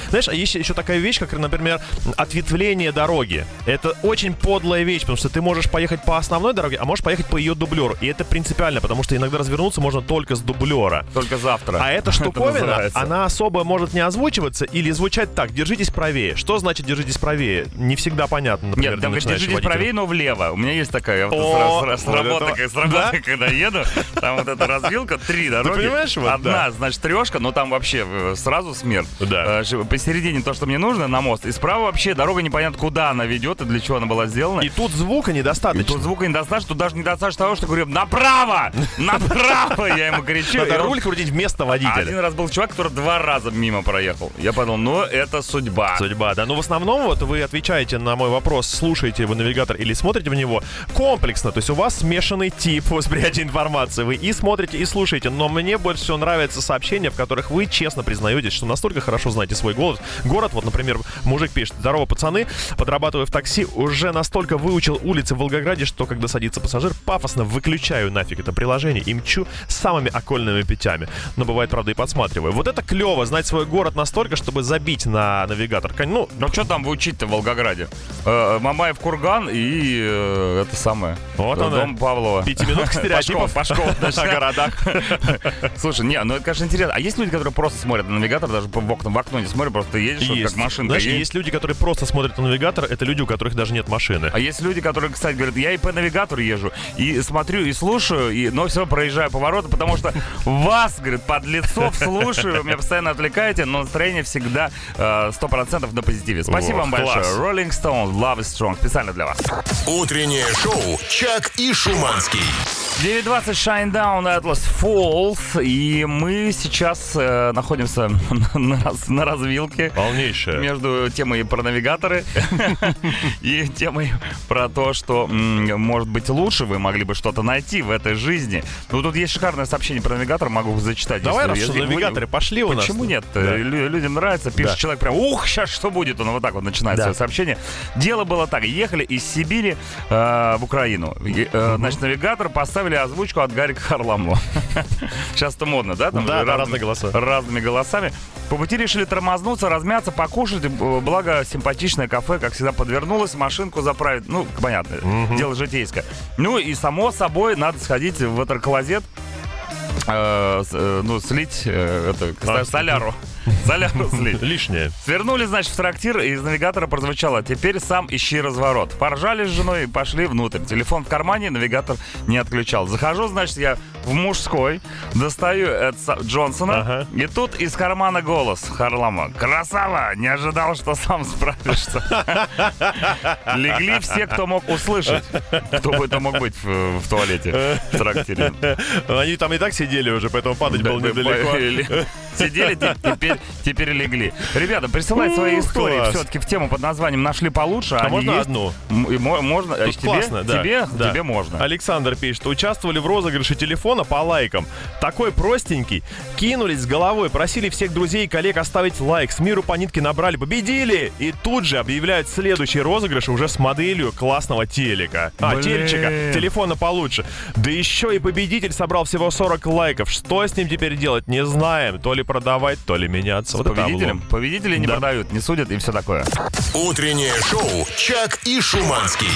Знаешь, а есть еще такая вещь, как, например, ответвление дороги. Это очень подлая вещь, потому что ты можешь поехать по основной дороге, а можешь поехать по ее дублеру. И это принципиально, потому что иногда развернуться можно только с дублера. Только завтра. А эта штуковина, она особо может не озвучиваться или звучать так, держитесь правее. Что значит держитесь держитесь правее. Не всегда понятно, например, Нет, там держитесь водителей. правее, но влево. У меня есть такая, вот О, с, раз- с вот работы, это- как- с работы, когда еду, там вот эта развилка, три дороги. Одна, значит, трешка, но там вообще э, сразу смерть. Да. Э, Посередине то, что мне нужно, на мост. И справа вообще дорога непонятно куда она ведет и для чего она была сделана. И тут звука И недостаточно. тут звука не достаточно, тут даже не достаточно того, что говорю «Направо! Направо!» Я ему кричу. и Надо руль крутить вместо водителя. Один раз был чувак, который два раза мимо проехал. Я подумал, ну это судьба. Судьба, да. Но в основном вот вы отвечаете на мой вопрос, слушаете вы навигатор или смотрите в него комплексно. То есть у вас смешанный тип восприятия информации. Вы и смотрите, и слушаете. Но мне больше всего нравятся сообщения, в которых вы честно признаетесь, что настолько хорошо знаете свой голос. Город, вот, например, мужик пишет, здорово, пацаны, подрабатываю в такси, уже настолько выучил улицы в Волгограде, что когда садится пассажир, пафосно выключаю нафиг это приложение и мчу самыми окольными путями. Но бывает, правда, и подсматриваю. Вот это клево, знать свой город настолько, чтобы забить на навигатор. Ну, Ну что там учить-то в Волгограде? Э, Мамаев курган и э, это самое. Вот она. Дом Павлова. Пятиминутка стереотипов. Пашков, Пашков, о городах. Слушай, не, ну это, конечно, интересно. А есть люди, которые просто смотрят на навигатор, даже по в окна, в окно не смотрят, просто едешь, вот как машинка. Знаешь, есть люди, которые просто смотрят на навигатор, это люди, у которых даже нет машины. А есть люди, которые, кстати, говорят, я и по навигатору езжу, и смотрю, и слушаю, и, но все проезжаю повороты, потому что вас, говорит, подлецов слушаю, вы меня постоянно отвлекаете, но настроение всегда э, сто процентов на позитиве. Спасибо Ох, вам большое. Rolling Stones, Love is Strong, специально для вас. Утреннее шоу «Чак и Шуманский». 9.20 Shinedown Atlas Falls, и мы сейчас э, находимся на, раз- на развилке Полнейшее. между темой про навигаторы и темой про то, что, может быть, лучше вы могли бы что-то найти в этой жизни. Ну, тут есть шикарное сообщение про навигатор, могу зачитать. Давай, раз что навигаторы пошли у нас. Почему нет? Лю- Людям нравится, пишет человек прям, ух, сейчас что будет? Он вот так вот начинает свое сообщение. Дело было так, ехали из Сибири э, в Украину. Э, Значит, навигатор поставили озвучку от Гарика Харламова. Сейчас это модно, да? Там Да, да, разные голоса. Разными голосами. По пути решили тормознуться, размяться, покушать. Э, Благо, симпатичное кафе, как всегда, подвернулось. Машинку заправить. Ну, понятно, дело житейское. Ну и, само собой, надо сходить в этот клозет э, э, ну, слить э, это, А, соляру. Соляру слить. Лишнее. Свернули, значит, в трактир, и из навигатора прозвучало «Теперь сам ищи разворот». Поржали с женой и пошли внутрь. Телефон в кармане, навигатор не отключал. Захожу, значит, я в мужской, достаю Эд Джонсона, Ага. и тут из кармана голос Харлама. «Красава! Не ожидал, что сам справишься». Легли все, кто мог услышать. Кто бы это мог быть в, в туалете, в трактире. Они там и так сидели уже, поэтому падать было Да, недалеко. да, Сидели, те- теперь, теперь легли. Ребята, присылай свои истории все-таки в тему под названием «Нашли получше». А Они можно одну? Можно. классно, да. Тебе, можно. Александр пишет, участвовали в розыгрыше телефона по лайкам. Такой простенький. Кинулись с головой, просили всех друзей и коллег оставить лайк. С миру по нитке набрали, победили! И тут же объявляют следующий розыгрыш уже с моделью классного телека. А, Блин. тельчика, телефона получше. Да еще и победитель собрал всего 40 лайков. Что с ним теперь делать, не знаем. То ли продавать, то ли меняться. С Вот победителем. облом. Победителей не Да. продают, не судят и все такое. Утреннее шоу «Чак и Шуманский».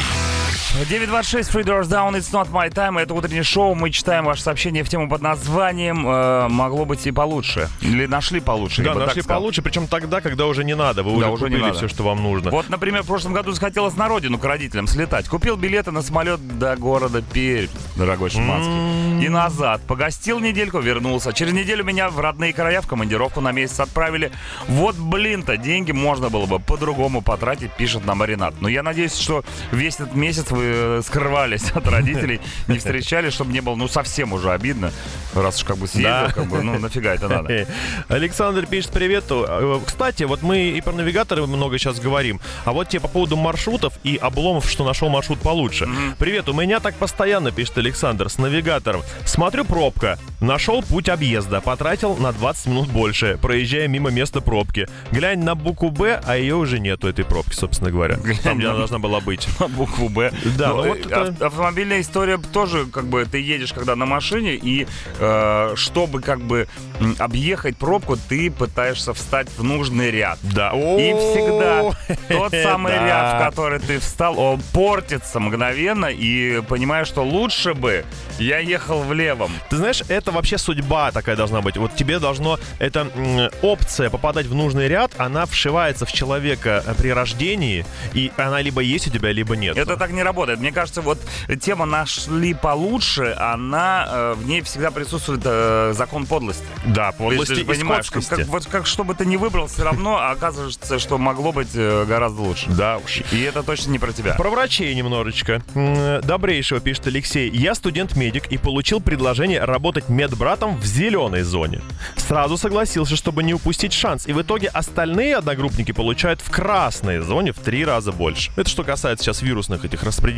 926 Free Doors Down, It's Not My Time. Это утреннее шоу. Мы читаем ваше сообщение в тему под названием э, «Могло быть и получше». Или «Нашли получше». Да, нашли получше, причем тогда, когда уже не надо. Вы Да, уже уже не купили надо. все, что вам нужно. Вот, например, в прошлом году захотелось на родину к родителям слетать. Купил билеты на самолет до города Пермь, дорогой Шиманский. И назад. Погостил недельку, вернулся. Через неделю меня в родные края в командировку на месяц отправили. Вот, блин-то, деньги можно было бы по-другому потратить, пишет нам Маринат. Но я надеюсь, что весь этот месяц вы э, скрывались от родителей, не встречались, чтобы не было, ну, совсем уже обидно. Раз уж как бы съездил, Да. как бы, ну, нафига это надо. Александр пишет привет. Э, Кстати, вот мы и про навигаторы много сейчас говорим. А вот тебе по поводу маршрутов и обломов, что нашел маршрут получше. Привет, у меня так постоянно, пишет Александр, с навигатором. Смотрю, пробка. Нашел путь объезда. Потратил на 20 минут больше, проезжая мимо места пробки. Глянь на букву Б, а ее уже нету, этой пробки, собственно говоря. Там, где она должна была быть. на букву Б. Да, Ну, ну вот это- ав- Автомобильная история тоже, как бы, ты едешь когда на машине, и э, чтобы, как бы, объехать пробку, ты пытаешься встать в нужный ряд. Да. И всегда тот самый ряд, в который ты встал, он портится мгновенно, и понимаешь, что лучше бы я ехал в левом. Ты знаешь, это вообще судьба такая должна быть. Вот тебе должно, эта опция попадать в нужный ряд, она вшивается в человека э, при рождении, и она либо есть у тебя, либо нет. Это так не работает. Мне кажется, вот тема «Нашли получше», она, э, в ней всегда присутствует э, закон подлости. Да, подлости ты и понимаешь, как, как- вот как что бы ты ни выбрал, все равно оказывается, что могло быть э, гораздо лучше. Да уж. И это точно не про тебя. Про врачей немножечко. Добрейшего пишет Алексей. Я студент-медик и получил предложение работать медбратом в зеленой зоне. Сразу согласился, чтобы не упустить шанс. И в итоге остальные одногруппники получают в красной зоне в три раза больше. Это что касается сейчас вирусных этих распределений.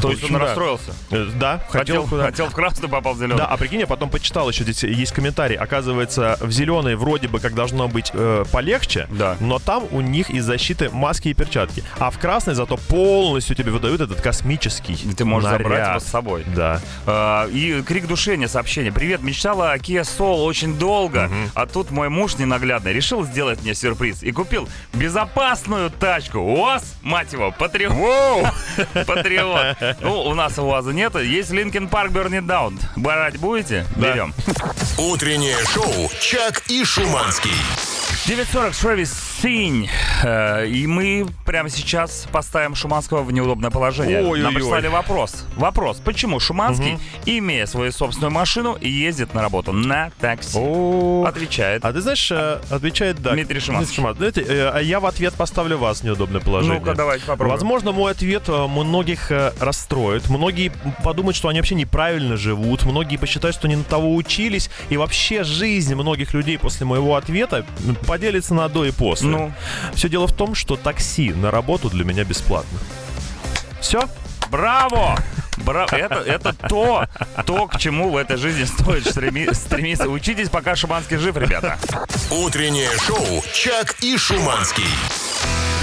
То В есть он расстроился. Э, Да, Хотел, хотел, в красную, попал в зеленую. Да, а прикинь, я потом почитал еще здесь есть комментарий. Оказывается, в зеленой вроде бы как должно быть э, полегче, Да. но там у них из защиты маски и перчатки. А в красной зато полностью тебе выдают этот космический. И ты можешь забрать наряд. его с собой. Да. А, И крик душения, сообщение. Привет, мечтала о Kia Soul очень долго, а тут мой муж ненаглядный решил сделать мне сюрприз и купил безопасную тачку. УАЗ, мать его, Патриот. Патриот. Ну, у нас УАЗа нет, есть Линкен Парк Берни Даун. Брать будете? Берем. Утреннее шоу «Чак и Шуманский». 9.40 Шревис Синь. Э, И мы прямо сейчас поставим Шуманского в неудобное положение. Ой-ой-ой. Нам прислали вопрос. Вопрос. Почему Шуманский, имея свою собственную машину, ездит на работу на такси? О, Отвечает. А ты знаешь, э, отвечает да. Дмитрий Шиманский. Знаете, э, а я в ответ поставлю вас в неудобное положение. Ну-ка, давайте попробуем. Возможно, мой ответ многих расстроит. Многие подумают, что они вообще неправильно живут. Многие посчитают, что не на того учились. И вообще жизнь многих людей после моего ответа поделится на до и после. Ну? Все дело в том, что такси на работу для меня бесплатно. Все? Браво! Браво! Это, это то, то, к чему в этой жизни стоит стреми- стремиться. Учитесь, пока Шуманский жив, ребята. Утреннее шоу «Чак и Шуманский».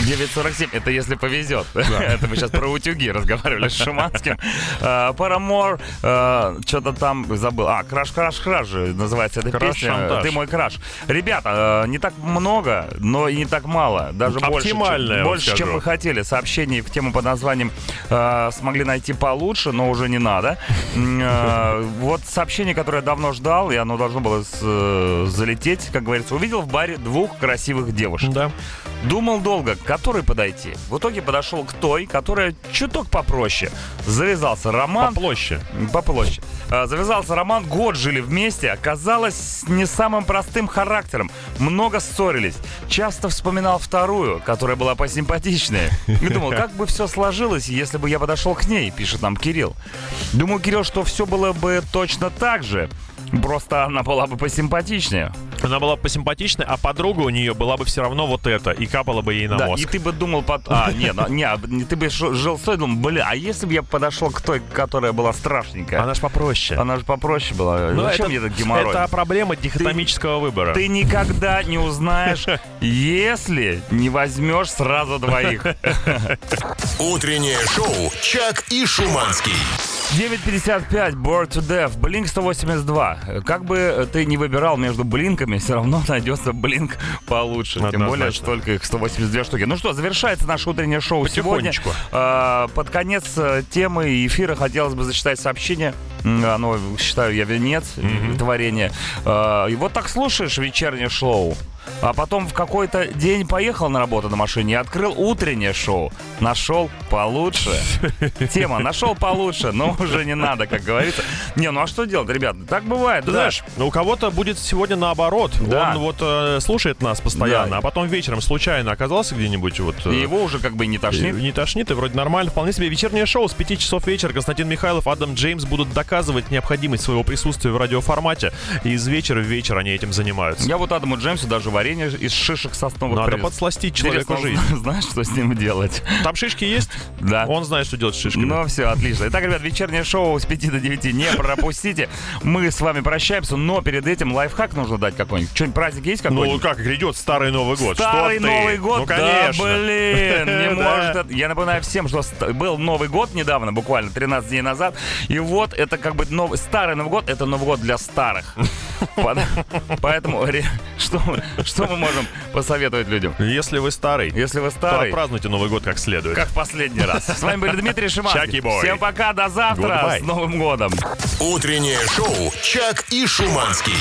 9.47, это если повезет. Это мы сейчас про утюги разговаривали с Шуманским. Парамор, что-то там забыл. А, краш, краш, краш же называется эта Краш песня. шантаж. Ты мой краш. Ребята, э, не так много, но и не так мало. Даже больше, чем, больше, чем вы хотели. Сообщений в тему под названием э, смогли найти получше, но уже не надо. Э, Вот сообщение, которое я давно ждал, и оно должно было э, залететь, как говорится. Увидел в баре двух красивых девушек. Да. Думал долго, к которой подойти. В итоге подошел к той, которая чуток попроще. Завязался роман. По площади. Попроще. А, Завязался роман, год жили вместе, оказалось не самым простым характером. Много ссорились. Часто вспоминал вторую, которая была посимпатичнее. И думал, как бы все сложилось, если бы я подошел к ней, пишет нам Кирилл. Думаю, Кирилл, что все было бы точно так же. Просто она была бы посимпатичнее. Она была посимпатичной, а подруга у нее была бы все равно вот это, и капала бы ей на Да, мозг. и ты бы думал, под... а, не, ну, не, а, ты бы жил с думал, бля, а если бы я подошел к той, которая была страшненькая? Она же попроще. Она же попроще была. Ну, Зачем это, мне этот геморрой? это проблема дихотомического выбора. Ты никогда не узнаешь, если не возьмешь сразу двоих. Утреннее шоу «Чак и Шуманский». 9.55, Bored to Death, Blink 182. Как бы ты не выбирал между блинками, все равно найдется блинк получше. Тем Однозначно. более, что только их 182 штуки. Ну что, завершается наше утреннее шоу сегодня. А, Под конец э, темы эфира хотелось бы зачитать сообщение. Оно, считаю я, венец творения. А, И вот так слушаешь вечернее шоу. А потом в какой-то день поехал на работу на машине и открыл утреннее шоу. Нашел получше. Тема нашел получше, но уже не надо, как говорится. Не, ну а что делать, ребят? Так бывает. Ты да. знаешь, ну, у кого-то будет сегодня наоборот. Да. Он вот э, слушает нас постоянно, Да. а потом вечером случайно оказался где-нибудь вот... э, И его уже как бы не и тошнит. Не тошнит, и вроде нормально. Вполне себе вечернее шоу с 5 часов вечера. Константин Михайлов, Адам Джеймс будут доказывать необходимость своего присутствия в радиоформате. И из вечера в вечер они этим занимаются. Я вот Адаму Джеймсу даже варенье из шишек сосновых Надо привез. подсластить человеку Интересно, жизнь. Знаешь, что с ним делать? Там шишки есть? Да. Он знает, что делать с шишками. Ну все, отлично. Итак, ребят, вечернее шоу с 5 до 9 не пропустите. Мы с вами прощаемся, но перед этим лайфхак нужно дать какой-нибудь. Что-нибудь праздник есть Ну, какой-нибудь? как грядет Старый Новый год? Старый Что ты? Новый год? Ну, конечно. Да, блин, не может. Я напоминаю всем, что был Новый год недавно, буквально 13 дней назад. И вот это как бы новый, старый Новый год, это Новый год для старых. Поэтому что, мы- что мы можем посоветовать людям? Если вы старый, Если вы то старый, отпразднуйте Новый год как следует. как в последний раз. С вами был Дмитрий Шиманский. Всем пока, до завтра. Goodbye. С Новым годом. Утреннее шоу «Чак и Шуманский».